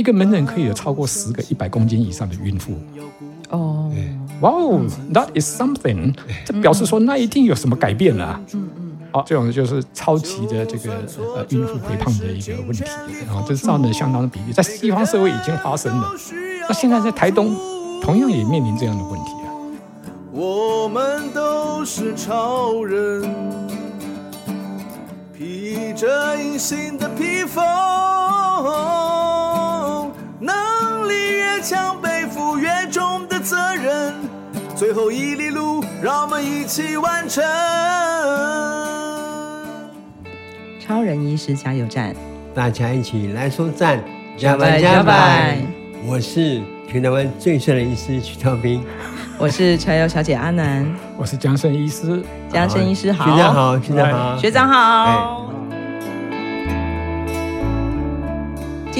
一个门诊可以有超过十个一百公斤以上的孕妇。哦，哇哦，That is something，这表示说那一定有什么改变了、啊。嗯嗯。好，这种就是超级的这个呃孕妇肥胖的一个问题，然后这是占了相当的比例，在西方社会已经发生了。那现在在台东，同样也面临这样的问题啊。我们都是超人，披着隐形的披风，越强，背负越重的责任，最后一里路，让我们一起完成。超人医师加油站，大家一起来说赞，加班加班！我是全台湾最帅的医师徐超斌，我是柴油小姐阿南，我是江胜医师，江胜医师好，学长好，学长好，学长好。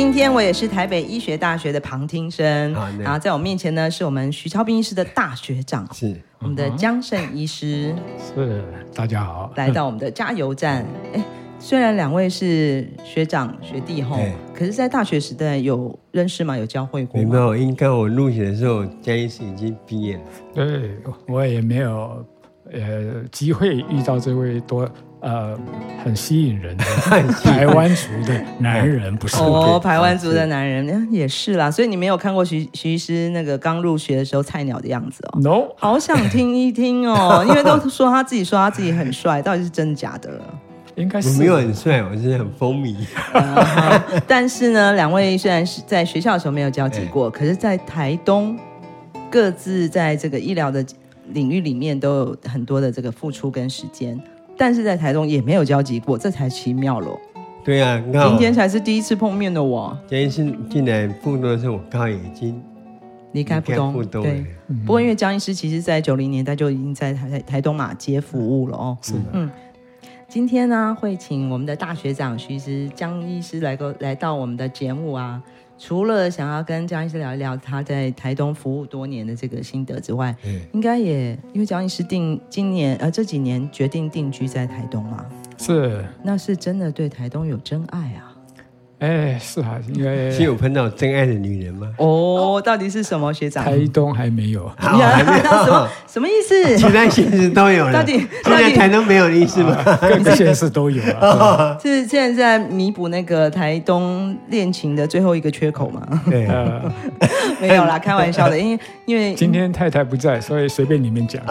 今天我也是台北医学大学的旁听生，然后在我面前呢是我们徐超斌医师的大学长，是我们的江胜医师，是大家好，来到我们的加油站，哎。虽然两位是学长学弟吼，可是，在大学时代有认识吗？有交会过吗？没有，应该我入学的时候，江医师已经毕业了。对，我也没有呃机会遇到这位多呃很吸引人的 台湾族的男人，不是？哦，台湾族的男人也是啦。所以你没有看过徐徐医师那个刚入学的时候菜鸟的样子哦？No，好想听一听哦，因为都说他自己说他自己很帅，到底是真的假的？应该是我没有很帅，我是很风靡。Uh, 但是呢，两位虽然是在学校的时候没有交集过，可是，在台东各自在这个医疗的领域里面都有很多的这个付出跟时间，但是在台中也没有交集过，这才奇妙咯。对呀、啊，今天才是第一次碰面的我。今天是进来复东的时候，我刚好已经离开浦东。对，嗯、不过因为江医师其实，在九零年代就已经在台台东马街服务了哦。是的，嗯。今天呢，会请我们的大学长徐医师江医师来个来到我们的节目啊。除了想要跟江医师聊一聊他在台东服务多年的这个心得之外，嗯，应该也因为江医师定今年呃这几年决定定居在台东嘛，是，那是真的对台东有真爱啊。哎，是啊，因为 是有碰到真爱的女人吗？哦，到底是什么学长？台东还没有，还没有，什么什么意思？其他县市都有了，到底现在台东没有的意思吗？各个县市都有啊。是现在在弥补那个台东恋情的最后一个缺口吗？对，没有啦，开玩笑的，因为因为今天太太不在，所以随便你们讲。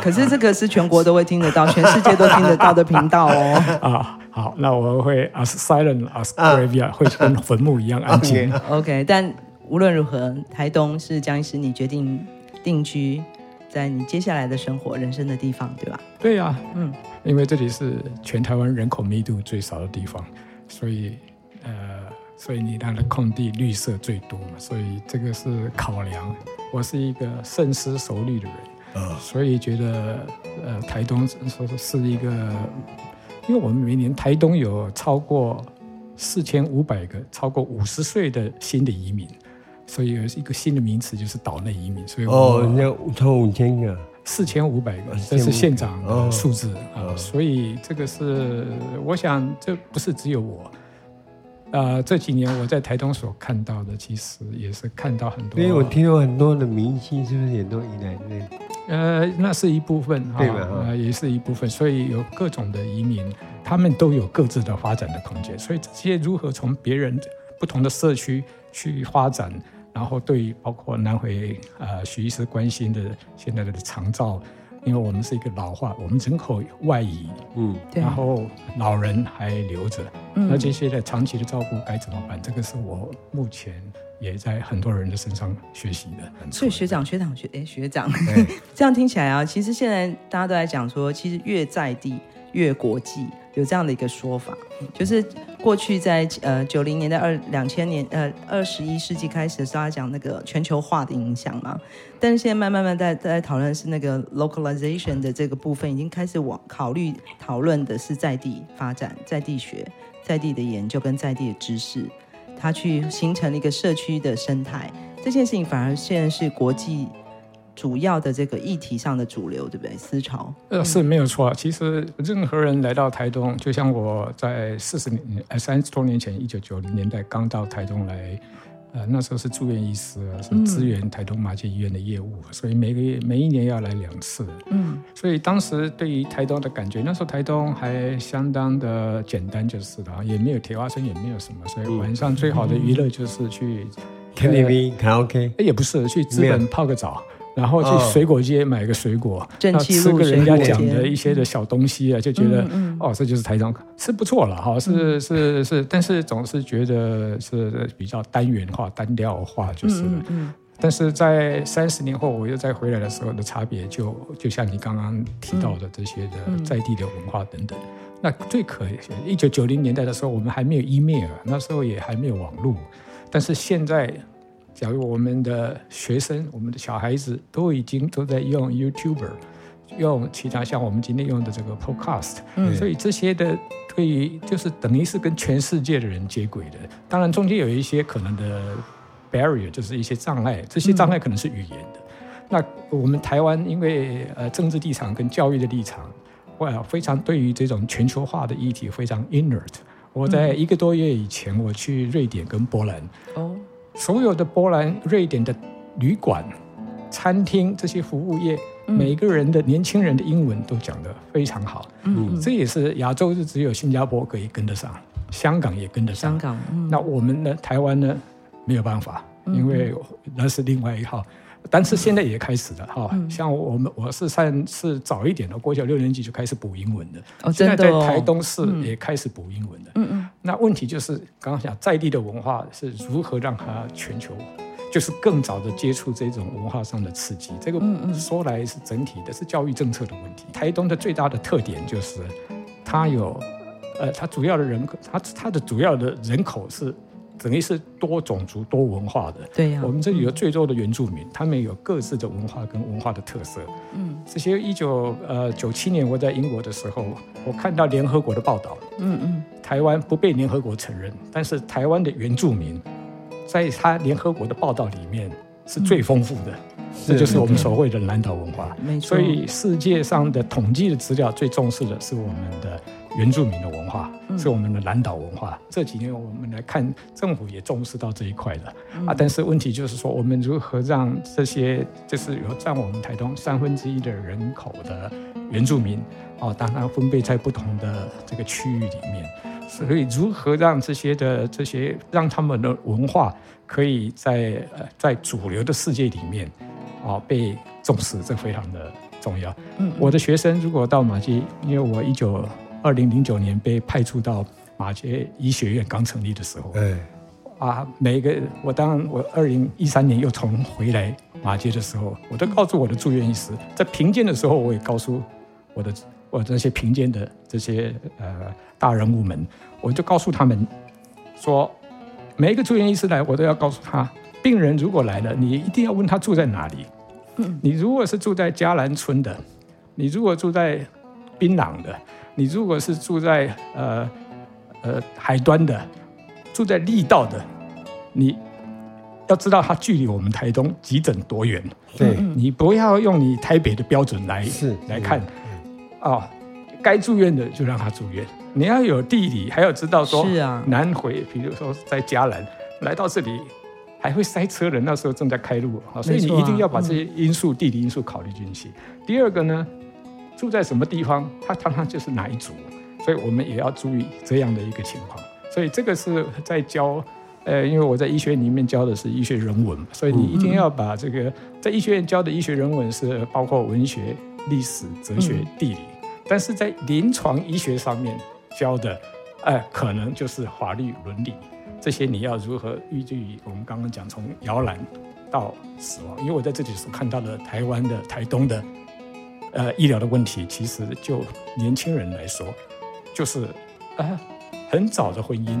可是这个是全国都会听得到，全世界都听得到的频道哦。啊。好，那我会 as silent as grave，、啊、会 跟坟墓一样安静。OK，但无论如何，台东是江医师你决定定居在你接下来的生活、人生的地方，对吧？对呀、啊，嗯，因为这里是全台湾人口密度最少的地方，所以呃，所以你那的空地绿色最多嘛，所以这个是考量。我是一个深思熟虑的人，呃、所以觉得呃，台东说是一个。因为我们每年台东有超过四千五百个超过五十岁的新的移民，所以有一个新的名词就是岛内移民。所以哦，那超五千个，四千五百个，这是县长的数字啊。所以这个是，我想这不是只有我。呃，这几年我在台东所看到的，其实也是看到很多。因为我听说很多的明星是不是也都移来那边？呃，那是一部分，对吧？呃，也是一部分，所以有各种的移民，他们都有各自的发展的空间。所以这些如何从别人不同的社区去发展，然后对包括南回呃徐医师关心的现在的长照，因为我们是一个老化，我们人口外移，嗯，然后老人还留着，嗯，那这些的长期的照顾该怎么办？这个是我目前。也在很多人的身上学习的，所以学长、学长、学哎学长，对。这样听起来啊，其实现在大家都在讲说，其实越在地越国际，有这样的一个说法，就是过去在呃九零年代二两千年呃二十一世纪开始的时候，他讲那个全球化的影响嘛，但是现在慢慢慢在在讨论是那个 localization 的这个部分，已经开始往考虑讨论的是在地发展、在地学、在地的研究跟在地的知识。它去形成了一个社区的生态，这件事情反而现在是国际主要的这个议题上的主流，对不对？思潮呃是没有错。其实任何人来到台东，就像我在四十年呃三十多年前，一九九零年代刚到台东来呃，那时候是住院医师，是支援台东马偕医院的业务，嗯、所以每个月每一年要来两次。嗯，所以当时对于台东的感觉，那时候台东还相当的简单，就是的，也没有铁花村，也没有什么，所以晚上最好的娱乐就是去 KTV、卡拉 OK，也不是去资本泡个澡。然后去水果街买个水果，然后吃个人家讲的一些的小东西啊，就觉得哦，这就是台中，是不错了哈，是是是，但是总是觉得是比较单元化、单调化，就是。但是在三十年后，我又再回来的时候的差别，就就像你刚刚提到的这些的在地的文化等等。那最可惜，一九九零年代的时候，我们还没有 email，那时候也还没有网络，但是现在。假如我们的学生、我们的小孩子都已经都在用 YouTuber，用其他像我们今天用的这个 Podcast，嗯，所以这些的对于就是等于是跟全世界的人接轨的。当然中间有一些可能的 barrier，就是一些障碍，这些障碍可能是语言的。嗯、那我们台湾因为呃政治立场跟教育的立场，哇，非常对于这种全球化的议题非常 inert。我在一个多月以前，我去瑞典跟波兰，哦。所有的波兰、瑞典的旅馆、餐厅这些服务业，嗯、每个人的年轻人的英文都讲得非常好。嗯，这也是亚洲是只有新加坡可以跟得上，香港也跟得上。香港，嗯、那我们呢？台湾呢？没有办法，因为那是另外一号。但是现在也开始了哈，嗯、像我们我是算是早一点的，国小六年级就开始补英文的。哦，真的哦。现在在台东市也开始补英文的。嗯嗯。那问题就是刚刚讲在地的文化是如何让它全球，就是更早的接触这种文化上的刺激。这个说来是整体的，是教育政策的问题。台东的最大的特点就是它有，呃，它主要的人口，它它的主要的人口是。等于是多种族、多文化的。对呀、啊，我们这里有最多的原住民，嗯、他们有各自的文化跟文化的特色。嗯，这些一九呃九七年我在英国的时候，我看到联合国的报道。嗯嗯，台湾不被联合国承认，但是台湾的原住民，在他联合国的报道里面是最丰富的。嗯、这就是我们所谓的南岛文化。没错。所以世界上的统计的资料最重视的是我们的。原住民的文化是我们的南岛文化。这几年我们来看，政府也重视到这一块了啊。但是问题就是说，我们如何让这些就是有占我们台东三分之一的人口的原住民哦，当然分配在不同的这个区域里面，所以如何让这些的这些让他们的文化可以在呃在主流的世界里面啊被重视，这非常的重要。嗯，我的学生如果到马基，因为我一九。二零零九年被派驻到马偕医学院刚成立的时候，哎，啊，每个我当我二零一三年又重回来马偕的时候，我都告诉我的住院医师，在评鉴的时候，我也告诉我的我这些评鉴的这些呃大人物们，我就告诉他们说，每一个住院医师来，我都要告诉他，病人如果来了，你一定要问他住在哪里。嗯，你如果是住在嘉兰村的，你如果住在槟榔的。你如果是住在呃呃海端的，住在力道的，你要知道它距离我们台东急诊多远。对，你不要用你台北的标准来是来看，哦，该住院的就让他住院。你要有地理，还要知道说，是啊，南回，比如说在嘉南来到这里还会塞车的，那时候正在开路啊，所以你一定要把这些因素、地理因素考虑进去。第二个呢？住在什么地方，他常常就是哪一族，所以我们也要注意这样的一个情况。所以这个是在教，呃，因为我在医学院里面教的是医学人文，所以你一定要把这个在医学院教的医学人文是包括文学、历史、哲学、地理，但是在临床医学上面教的，呃，可能就是法律、伦理这些，你要如何依据我们刚刚讲从摇篮到死亡，因为我在这里所看到的台湾的台东的。呃，医疗的问题其实就年轻人来说，就是呃很早的婚姻，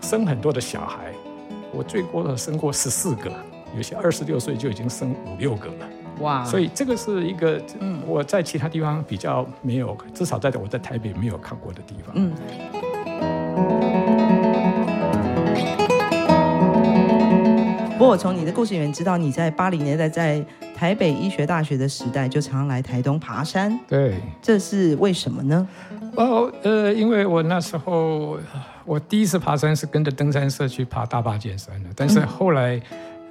生很多的小孩。我最多的生过十四个，有些二十六岁就已经生五六个了。哇！所以这个是一个我在其他地方比较没有，至少在我在台北没有看过的地方。嗯。不过我从你的故事里面知道，你在八零年代在台北医学大学的时代就常常来台东爬山。对，这是为什么呢？哦，呃，因为我那时候我第一次爬山是跟着登山社去爬大坝尖山的，但是后来。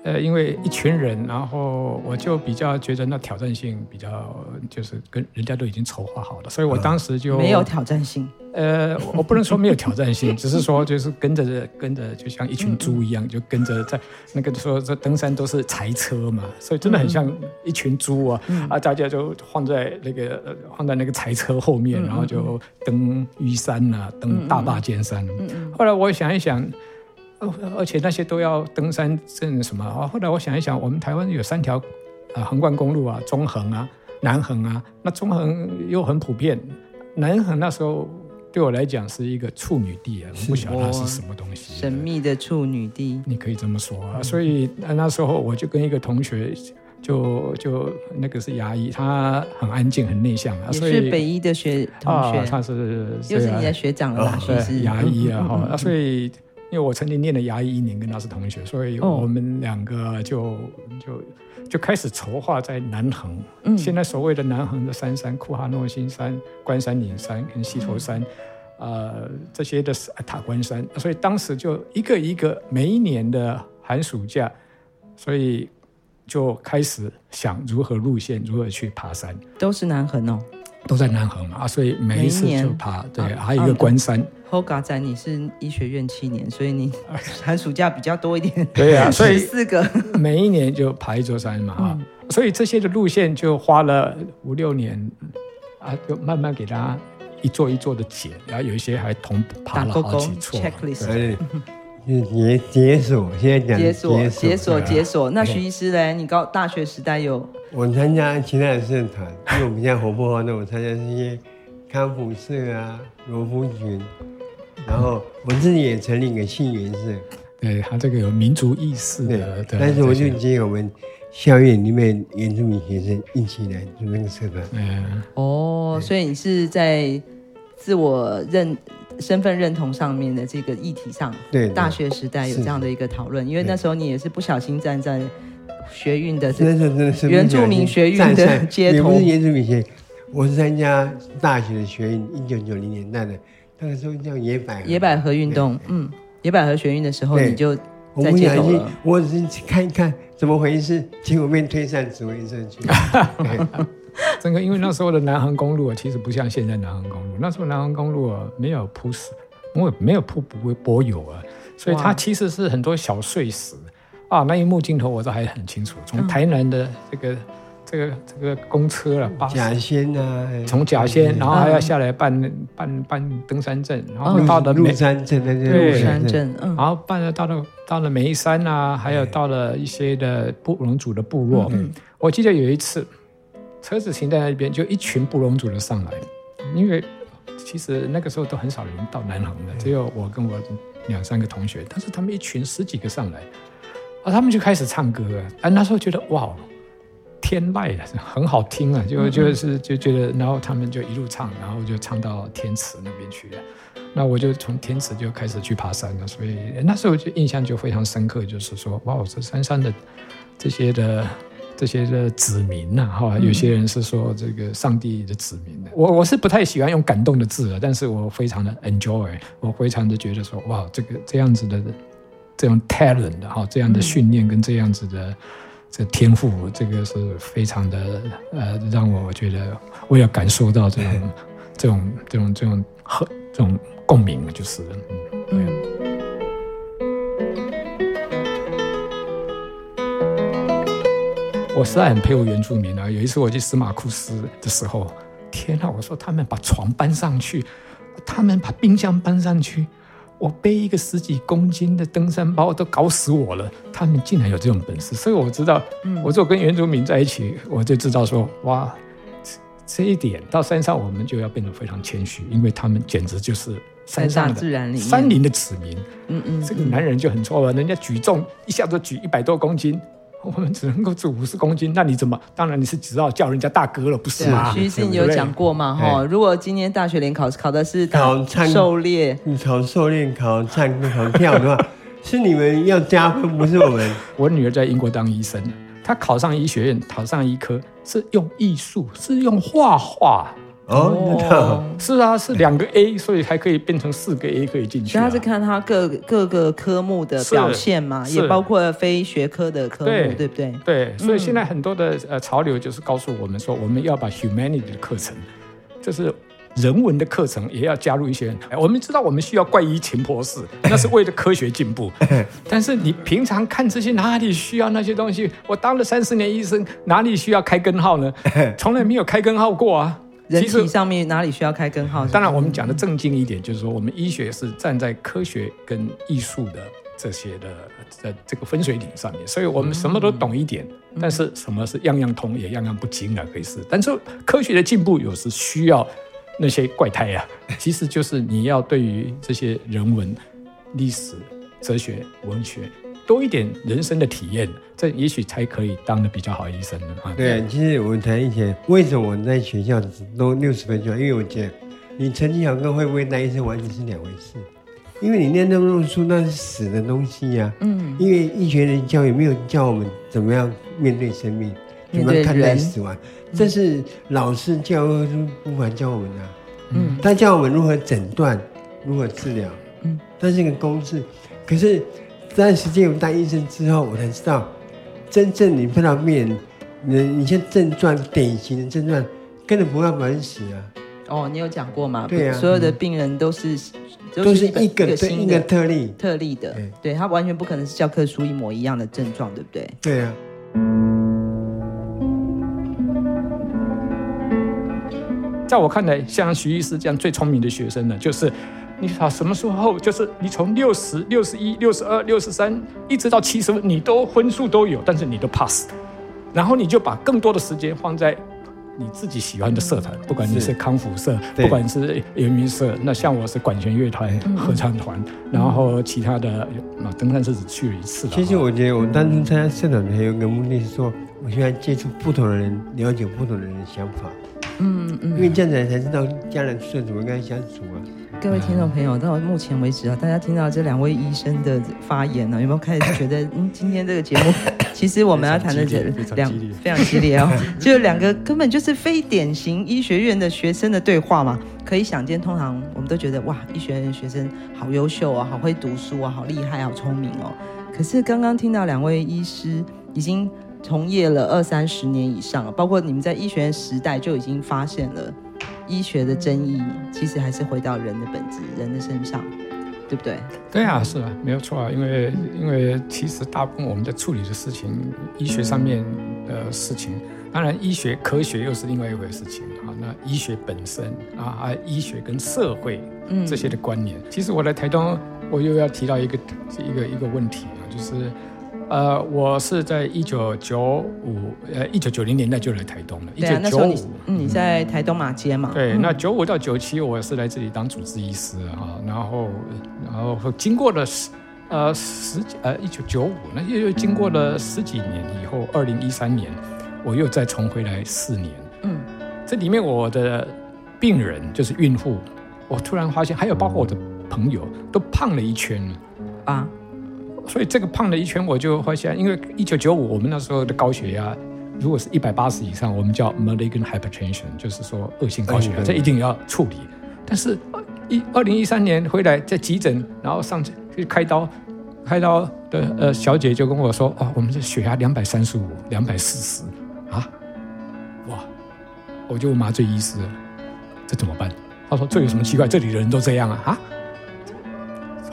呃，因为一群人，然后我就比较觉得那挑战性比较，就是跟人家都已经筹划好了，所以我当时就没有挑战性。呃，我不能说没有挑战性，只是说就是跟着跟着，就像一群猪一样，就跟着在那个时候这登山都是柴车嘛，所以真的很像一群猪啊啊，大家就放在那个放在那个柴车后面，然后就登玉山啊，登大霸尖山。后来我想一想。而且那些都要登山证什么啊？后来我想一想，我们台湾有三条啊横贯公路啊，中横啊、南横啊。那中横又很普遍，南横那时候对我来讲是一个处女地啊，我不晓得它是什么东西，神秘的处女地，你可以这么说啊。所以那时候我就跟一个同学就，就就那个是牙医，他很安静、很内向啊，所以是北医的学同学，啊、他是又是你的学长了，是、哦、牙医啊，哈、嗯，所以。因为我曾经念了牙医一年，跟他是同学，所以我们两个就、哦、就就开始筹划在南横。嗯，现在所谓的南横的三山，库哈诺新山、关山岭山跟西头山，嗯、呃，这些的塔关山，所以当时就一个一个，每一年的寒暑假，所以就开始想如何路线，如何去爬山，都是南横哦。都在南横嘛啊，所以每一次就爬，对，啊、还有一个关山。Hoga 仔，你是医学院七年，所以你 寒暑假比较多一点。对啊，所以四个，每一年就爬一座山嘛啊，嗯、所以这些的路线就花了五六年啊，就慢慢给大家一座一座的解，然后有一些还同爬了好几座。Checklist。解解锁，现在讲解锁解锁解锁。那徐医师呢？你高大学时代有？我参加其他的社团，因为我们现在活泼那我参加这些康复社啊、罗浮群，然后我自己也成立一个信源社。对，他这个有民族意识的。对，但是我就接我们校园里面原住民学生一起来组那个社团。嗯。哦，所以你是在自我认。身份认同上面的这个议题上，对大学时代有这样的一个讨论，因为那时候你也是不小心站在学运的这个原住民学运的街头，不是原住民学，我是参加大学的学运，一九九零年代的那个时候叫野百合。野百合运动，嗯，野百合学运的时候你就在街头了，我只是看一看怎么回事，结果被推上指挥社去。整个因为那时候的南横公路啊，其实不像现在南横公路。那时候南横公路啊，没有铺石，没有没有铺柏柏油啊，所以它其实是很多小碎石。哇啊。那一幕镜头我都还很清楚，从台南的这个、嗯、这个这个公车了，甲仙啊，从甲仙，然后还要下来办、嗯、办办登山证，然后到了鹿山镇，鹿山镇，然后办了到了到了眉山啊，还有到了一些的布隆族的部落。嗯，我记得有一次。车子停在那边，就一群布隆族的上来，因为其实那个时候都很少人到南航的，只有我跟我两三个同学，但是他们一群十几个上来，啊，他们就开始唱歌啊，啊，那时候觉得哇，天籁啊，很好听啊，就就是就觉得，然后他们就一路唱，然后就唱到天池那边去了，那我就从天池就开始去爬山了，所以那时候就印象就非常深刻，就是说哇，这山上的这些的。这些的子民呐，哈，有些人是说这个上帝的子民的。我我是不太喜欢用感动的字，但是我非常的 enjoy，我非常的觉得说，哇，这个这样子的这种 talent 哈，这样的训练跟这样子的这天赋，这个是非常的呃，让我觉得我要感受到这种 这种这种这种和这种共鸣，就是嗯。嗯我实在很佩服原住民啊！有一次我去司马库斯的时候，天哪！我说他们把床搬上去，他们把冰箱搬上去，我背一个十几公斤的登山包都搞死我了。他们竟然有这种本事，所以我知道，我说跟原住民在一起，我就知道说，哇，这一点到山上我们就要变得非常谦虚，因为他们简直就是山上的自然里山林的子民。嗯嗯，这个男人就很错了，人家举重一下子举一百多公斤。我们只能够做五十公斤，那你怎么？当然你是只要叫人家大哥了，不是吗？徐医师，你有讲过吗？哈，如果今年大学联考考的是考狩猎，你考狩猎、考唱歌、考跳的话，是你们要加分，不是我们。我女儿在英国当医生，她考上医学院，考上医科是用艺术，是用画画哦，真的 是啊，是两个 A，所以才可以变成四个 A 可以进去、啊。主要是看他各各个科目的表现嘛，也包括非学科的科目，对，对不对？对，所以现在很多的呃潮流就是告诉我们说，我们要把 humanity 的课程，就是人文的课程，也要加入一些。我们知道我们需要怪医秦博士，那是为了科学进步。但是你平常看这些哪里需要那些东西？我当了三十年医生，哪里需要开根号呢？从来没有开根号过啊。人体上面哪里需要开根号？当然，我们讲的正经一点，就是说，我们医学是站在科学跟艺术的这些的在这个分水岭上面，所以我们什么都懂一点，但是什么是样样通也样样不精啊，可以是。但是科学的进步有时需要那些怪胎啊，其实就是你要对于这些人文、历史、哲学、文学。多一点人生的体验，这也许才可以当的比较好医生的啊。对，其实我们谈以前为什么我在学校只都六十分钟？因为我觉得你成绩好跟会不会当医生完全是两回事。因为你念那么多书，那是死的东西呀、啊。嗯。因为医学的教育没有教我们怎么样面对生命，怎么看待死亡，这是老师教科书无法教我们的。嗯。他教我们如何诊断，如何治疗。嗯。这是一个公式，可是。这段时间我当医生之后，我才知道，真正你碰到病人，你你些症状典型的症状，根本不会把人死啊。哦，你有讲过吗？对啊，所有的病人都是都是一个一个，特例特例的，对，对他完全不可能是教科书一模一样的症状，对不对？对啊。在我看来，像徐医师这样最聪明的学生呢，就是。你好，什么时候就是你从六十六十一、六十二、六十三，一直到七十分，你都分数都有，但是你都 pass，然后你就把更多的时间放在你自己喜欢的社团，不管你是康复社，不管是原民社，那像我是管弦乐团、合唱团，然后其他的啊登山社只去了一次。其实我觉得我当初参加社团还有一个目的是说，我喜欢接触不同的人，了解不同的人的想法。嗯嗯，因为这样子才知道家人是怎么跟他相处啊。各位听众朋友，到目前为止啊，大家听到这两位医生的发言呢，有没有开始觉得，嗯，今天这个节目，其实我们要谈的这两 非常激烈哦，就两个根本就是非典型医学院的学生的对话嘛。可以想见，通常我们都觉得哇，医学院的学生好优秀啊，好会读书啊，好厉害，好聪明哦。可是刚刚听到两位医师已经从业了二三十年以上，包括你们在医学院时代就已经发现了。医学的争议其实还是回到人的本质，人的身上，对不对？对啊，是啊，没有错啊。因为因为其实大部分我们在处理的事情，医学上面的事情，当然医学科学又是另外一回事情啊。那医学本身啊，啊，医学跟社会这些的关联，其实我来台东，我又要提到一个一个一个问题啊，就是。呃，我是在一九九五，呃，一九九零年代就来台东了。一九九五，你在台东马街嘛？对，那九五到九七，我是来这里当主治医师啊。然后，然后经过了十，呃，十几，呃，一九九五，那又又经过了十几年以后，二零一三年，我又再重回来四年。嗯，这里面我的病人就是孕妇，我突然发现，还有包括我的朋友，都胖了一圈啊。所以这个胖了一圈，我就发现，因为一九九五我们那时候的高血压，如果是一百八十以上，我们叫 malignant hypertension，就是说恶性高血压，这一定要处理。但是一二零一三年回来在急诊，然后上去开刀，开刀的呃小姐就跟我说：“哦，我们这血压两百三十五，两百四十啊，哇！”我就问麻醉医师：“这怎么办？”他说：“这有什么奇怪？这里的人都这样啊！”啊，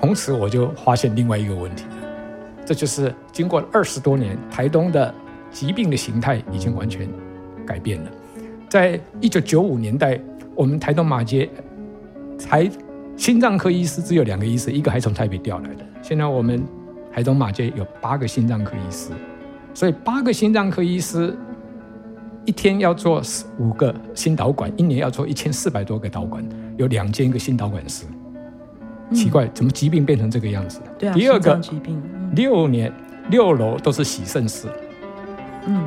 从此我就发现另外一个问题。这就是经过二十多年，台东的疾病的形态已经完全改变了。在一九九五年代，我们台东马街才心脏科医师只有两个医师，一个还从台北调来的。现在我们台东马街有八个心脏科医师，所以八个心脏科医师一天要做五个心导管，一年要做一千四百多个导管，有两千个心导管师。奇怪，怎么疾病变成这个样子？对啊，第二个疾病。六年六楼都是洗肾室，嗯，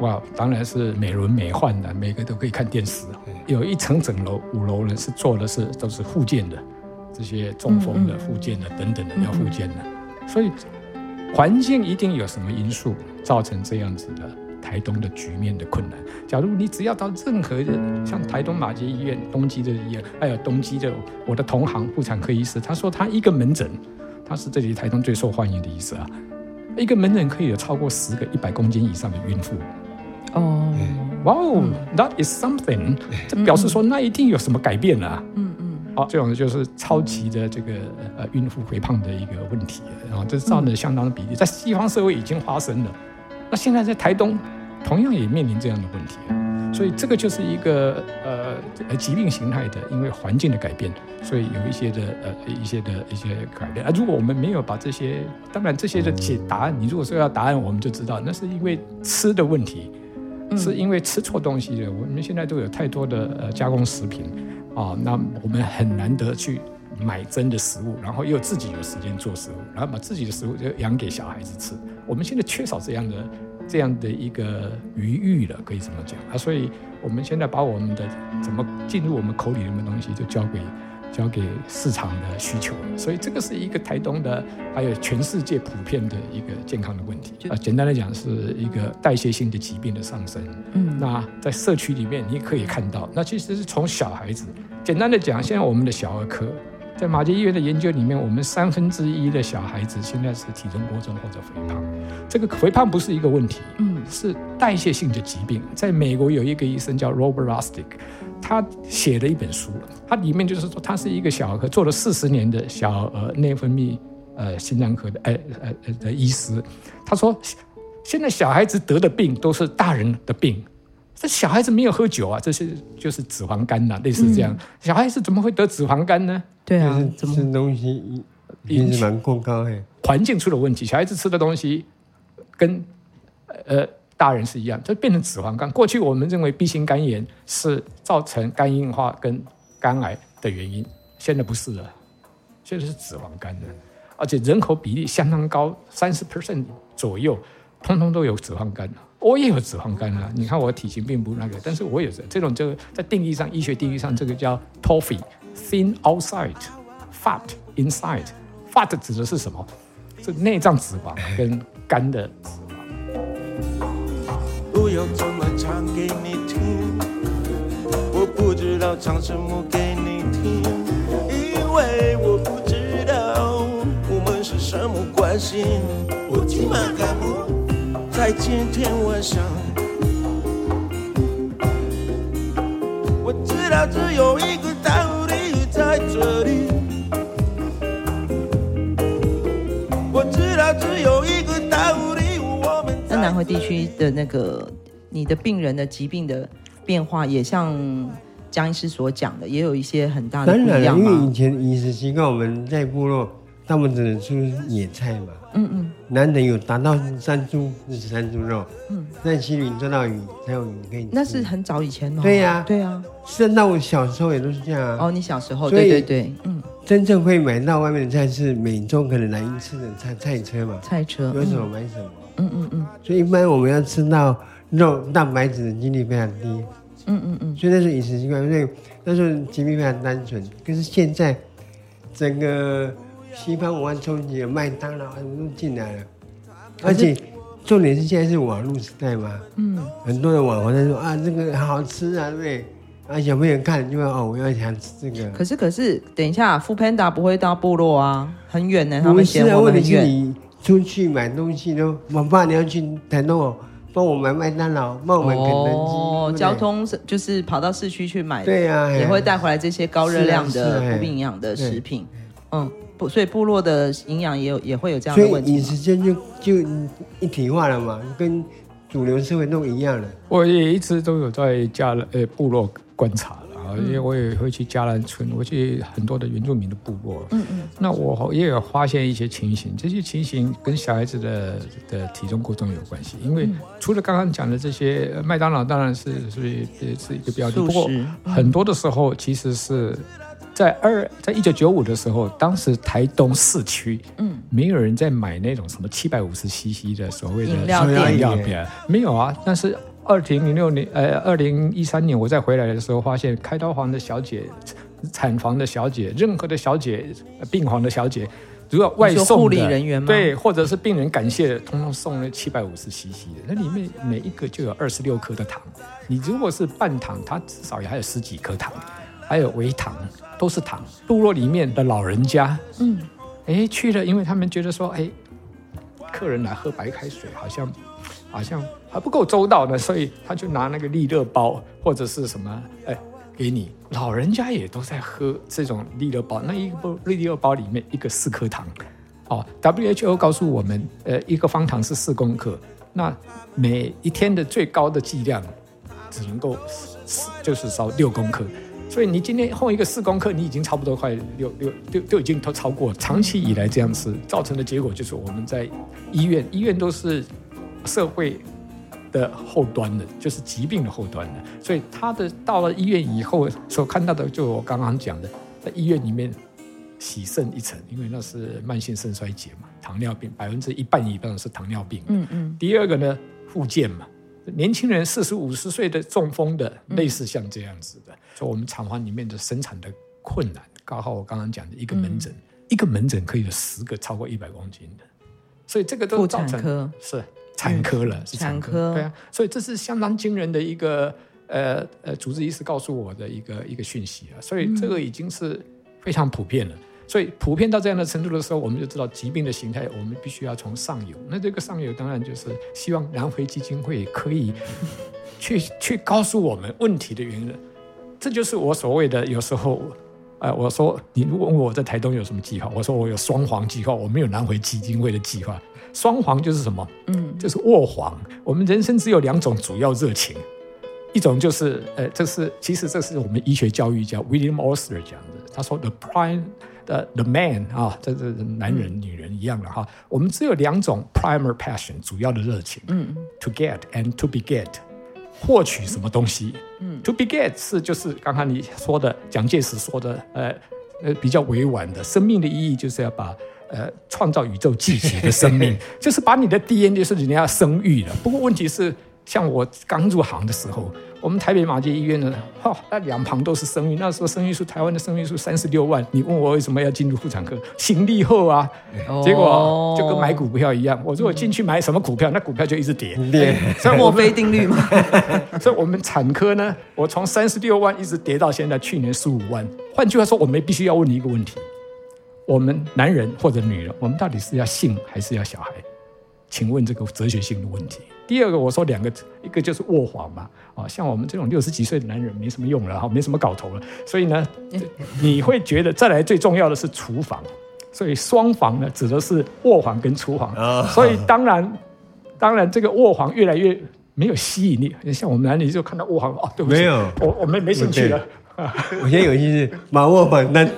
哇，当然是美轮美奂的，每个都可以看电视。有一层整楼五楼呢是做的是都是复健的，这些中风的复健的等等的要复健的，所以环境一定有什么因素造成这样子的台东的局面的困难。假如你只要到任何的像台东马偕医院、东基的医院，还有东基的我的同行妇产科医师，他说他一个门诊，他是这里台东最受欢迎的医师啊，一个门诊可以有超过十个一百公斤以上的孕妇。哦，哇哦，That is something，这表示说那一定有什么改变了啊。嗯嗯，好，这种就是超级的这个呃孕妇肥胖的一个问题，然后这占了相当的比例，在西方社会已经发生了。那现在在台东，同样也面临这样的问题，所以这个就是一个呃疾病形态的，因为环境的改变，所以有一些的呃一些的一些改变啊。如果我们没有把这些，当然这些的解答案，你如果说要答案，我们就知道那是因为吃的问题，是因为吃错东西了。我们现在都有太多的呃加工食品啊，那我们很难得去。买真的食物，然后又自己有时间做食物，然后把自己的食物就养给小孩子吃。我们现在缺少这样的这样的一个余裕了，可以这么讲啊。所以我们现在把我们的怎么进入我们口里面的东西，就交给交给市场的需求了。所以这个是一个台东的，还有全世界普遍的一个健康的问题啊。简单来讲，是一个代谢性的疾病的上升。嗯，那在社区里面，你可以看到，那其实是从小孩子，简单的讲，现在我们的小儿科。在马偕医院的研究里面，我们三分之一的小孩子现在是体重过重或者肥胖。这个肥胖不是一个问题，嗯，是代谢性的疾病。在美国有一个医生叫 Robert Lustig，他写了一本书，他里面就是说，他是一个小儿科做了四十年的小儿内分泌呃心脏科的呃呃的医师。他说，现在小孩子得的病都是大人的病。这小孩子没有喝酒啊，这是就是脂肪肝呐、啊，类似这样。嗯、小孩子怎么会得脂肪肝呢？对啊，吃东西饮食蛮过高哎，环境出了问题。小孩子吃的东西跟呃大人是一样，就变成脂肪肝。过去我们认为 B 型肝炎是造成肝硬化跟肝癌的原因，现在不是了，现在是脂肪肝的，而且人口比例相当高，三十 percent 左右，通通都有脂肪肝。我也有脂肪肝啊！你看我体型并不那个，但是我有这这种就在定义上，医学定义上，这个叫 TOFI，thin outside, fat inside。fat 指的是什么？是内脏脂肪 跟肝的脂肪。不要这么唱给你听，我不知道唱什么给你听，因为我不知道我们是什么关系。我今晚。在今天晚上，我知道只有一个们。那地区的那个你的病人的疾病的变化，也像江医师所讲的，也有一些很大的因为以前饮食习惯，我们在部落，他们只能吃野菜嘛。嗯嗯，难得有达到山猪就是山猪肉，嗯，在溪里抓到鱼才有鱼可以吃。那是很早以前哦。对呀，对呀。是那我小时候也都是这样啊。哦，你小时候，对对对，嗯。真正会买到外面的菜是每周可能来一次的菜菜车嘛？菜车。有什么买什么。嗯嗯嗯。所以一般我们要吃到肉蛋白质的几率非常低。嗯嗯嗯。所以那是饮食习惯，因为那时候疾病非常单纯。可是现在整个。西方文化冲击了，麦当劳什么都进来了，而且重点是现在是网络时代嘛，嗯，很多的网红在说啊，这个好吃啊，对？啊，小朋友看就会哦，我要想吃这个。可是可是，等一下，Foodpanda 不会到部落啊，很远呢。他们嫌我们远。问题是你出去买东西都，我爸你要去台东哦，帮我买麦当劳，帮我买肯德基。哦，交通是就是跑到市区去买，对呀，也会带回来这些高热量的不营养的食品，嗯。不，所以部落的营养也有也会有这样的问题。饮食间就就一体化了嘛，跟主流社会都一样了。我也一直都有在加呃部落观察了啊，因为我也会去嘉兰村，我去很多的原住民的部落。嗯嗯。那我也有发现一些情形，这些情形跟小孩子的的体重过重有关系。因为除了刚刚讲的这些，麦当劳当然是是是一个标的，不过很多的时候其实是。在二，在一九九五的时候，当时台东市区，嗯，没有人在买那种什么七百五十 CC 的所谓的饮料饮料片，没有啊。但是二零零六年，呃，二零一三年我再回来的时候，发现开刀房的小姐产房的小姐，任何的小姐，病房的小姐，如果外送护理人员吗？对，或者是病人感谢，通通送了七百五十 CC 的，那里面每一个就有二十六颗的糖。你如果是半糖，它至少也还有十几颗糖，还有微糖，都是糖。部落里面的老人家，嗯，哎，去了，因为他们觉得说，哎，客人来喝白开水，好像好像还不够周到呢，所以他就拿那个利乐包或者是什么，哎。给你老人家也都在喝这种利乐包，那一个利乐包里面一个四颗糖，哦，WHO 告诉我们，呃，一个方糖是四公克，那每一天的最高的剂量只能够就是烧六公克，所以你今天后一个四公克，你已经差不多快六六六都已经都超过，长期以来这样吃造成的结果就是我们在医院，医院都是社会。的后端的，就是疾病的后端的，所以他的到了医院以后所看到的，就我刚刚讲的，在医院里面洗肾一层，因为那是慢性肾衰竭嘛，糖尿病百分之一半以上是糖尿病。嗯嗯。第二个呢，复健嘛，年轻人四十五十岁的中风的，类似像这样子的，所以我们厂房里面的生产的困难，刚好我刚刚讲的一个门诊，一个门诊可以有十个超过一百公斤的，所以这个都造成是。产科了，是产科，对啊，所以这是相当惊人的一个呃呃主治医师告诉我的一个一个讯息啊，所以这个已经是非常普遍了，所以普遍到这样的程度的时候，我们就知道疾病的形态，我们必须要从上游。那这个上游当然就是希望南回基金会可以 去去告诉我们问题的原因，这就是我所谓的有时候。哎，我说你如果问我在台东有什么计划，我说我有双黄计划，我没有南回基金会的计划。双黄就是什么？嗯，就是卧黄。我们人生只有两种主要热情，一种就是，呃，这是其实这是我们医学教育家 William Osler 讲的。他说 The prime the the man 啊，这是男人、嗯、女人一样的哈。我们只有两种 primary passion 主要的热情，嗯，to get and to be get。获取什么东西？嗯，to be get 是就是刚刚你说的蒋介石说的，呃呃比较委婉的，生命的意义就是要把呃创造宇宙自己的生命，就是把你的 DNA 是人家要生育的。不过问题是。像我刚入行的时候，我们台北马偕医院呢，哈、哦，那两旁都是生育。那时候生育数，台湾的生育数三十六万。你问我为什么要进入妇产科？行李后啊，哦、结果就跟买股票一样。我如果进去买什么股票，那股票就一直跌。跌，所以墨菲定律嘛。所以我们产科呢，我从三十六万一直跌到现在，去年十五万。换句话说，我们必须要问你一个问题：我们男人或者女人，我们到底是要性还是要小孩？请问这个哲学性的问题。第二个，我说两个，一个就是卧黄嘛，啊，像我们这种六十几岁的男人没什么用了哈，没什么搞头了，所以呢，你会觉得再来最重要的是厨房，所以双房呢指的是卧黄跟厨房，所以当然，当然这个卧黄越来越没有吸引力，像我们男人就看到卧黄哦，对不起，没有，我我没没兴趣了，我现在有兴趣马卧黄那。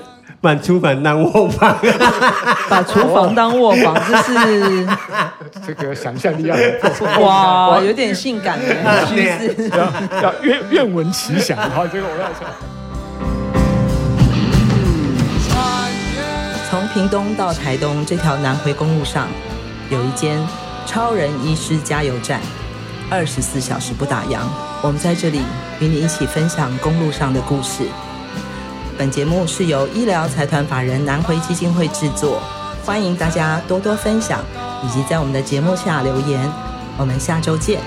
把厨房当卧房，把厨房当卧房，这是 这个想象力要哇，有点性感的句子，要要愿愿闻其详。好，这个我要说。从屏东到台东这条南回公路上，有一间超人医师加油站，二十四小时不打烊。我们在这里与你一起分享公路上的故事。本节目是由医疗财团法人南回基金会制作，欢迎大家多多分享，以及在我们的节目下留言。我们下周见。